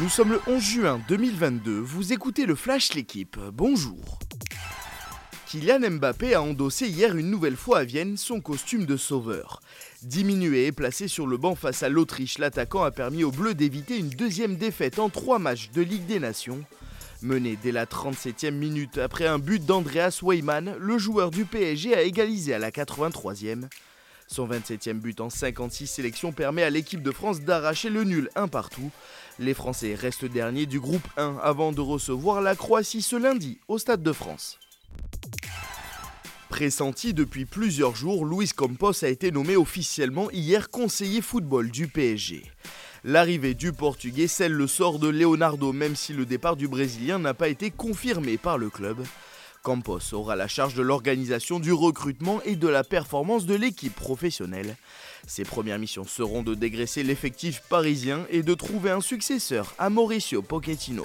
Nous sommes le 11 juin 2022, vous écoutez le Flash L'équipe, bonjour. Kylian Mbappé a endossé hier une nouvelle fois à Vienne son costume de sauveur. Diminué et placé sur le banc face à l'Autriche, l'attaquant a permis aux Bleus d'éviter une deuxième défaite en trois matchs de Ligue des Nations. Mené dès la 37e minute après un but d'Andreas Weyman, le joueur du PSG a égalisé à la 83e. Son 27e but en 56 sélections permet à l'équipe de France d'arracher le nul un partout. Les Français restent derniers du groupe 1 avant de recevoir la Croatie ce lundi au Stade de France. Pressenti depuis plusieurs jours, Luis Campos a été nommé officiellement hier conseiller football du PSG. L'arrivée du Portugais scelle le sort de Leonardo même si le départ du Brésilien n'a pas été confirmé par le club. Campos aura la charge de l'organisation du recrutement et de la performance de l'équipe professionnelle. Ses premières missions seront de dégraisser l'effectif parisien et de trouver un successeur à Mauricio Pochettino.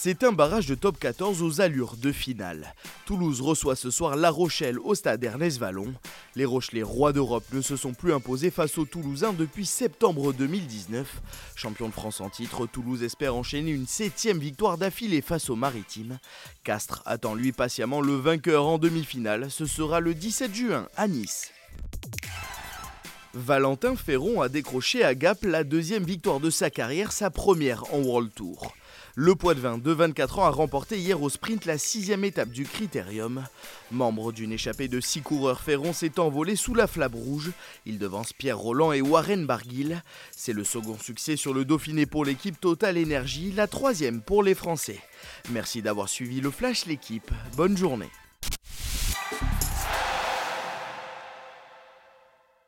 C'est un barrage de top 14 aux allures de finale. Toulouse reçoit ce soir La Rochelle au stade Ernest Vallon. Les Rochelais rois d'Europe ne se sont plus imposés face aux Toulousains depuis septembre 2019. Champion de France en titre, Toulouse espère enchaîner une septième victoire d'affilée face aux Maritimes. Castres attend lui patiemment le vainqueur en demi-finale. Ce sera le 17 juin à Nice. Valentin Ferron a décroché à Gap la deuxième victoire de sa carrière, sa première en World Tour. Le Poitvin de 24 ans a remporté hier au sprint la sixième étape du Critérium. Membre d'une échappée de six coureurs, Ferron s'est envolé sous la flamme rouge. Il devance Pierre Roland et Warren Barguil. C'est le second succès sur le Dauphiné pour l'équipe Total Energy, la troisième pour les Français. Merci d'avoir suivi le Flash l'équipe. Bonne journée.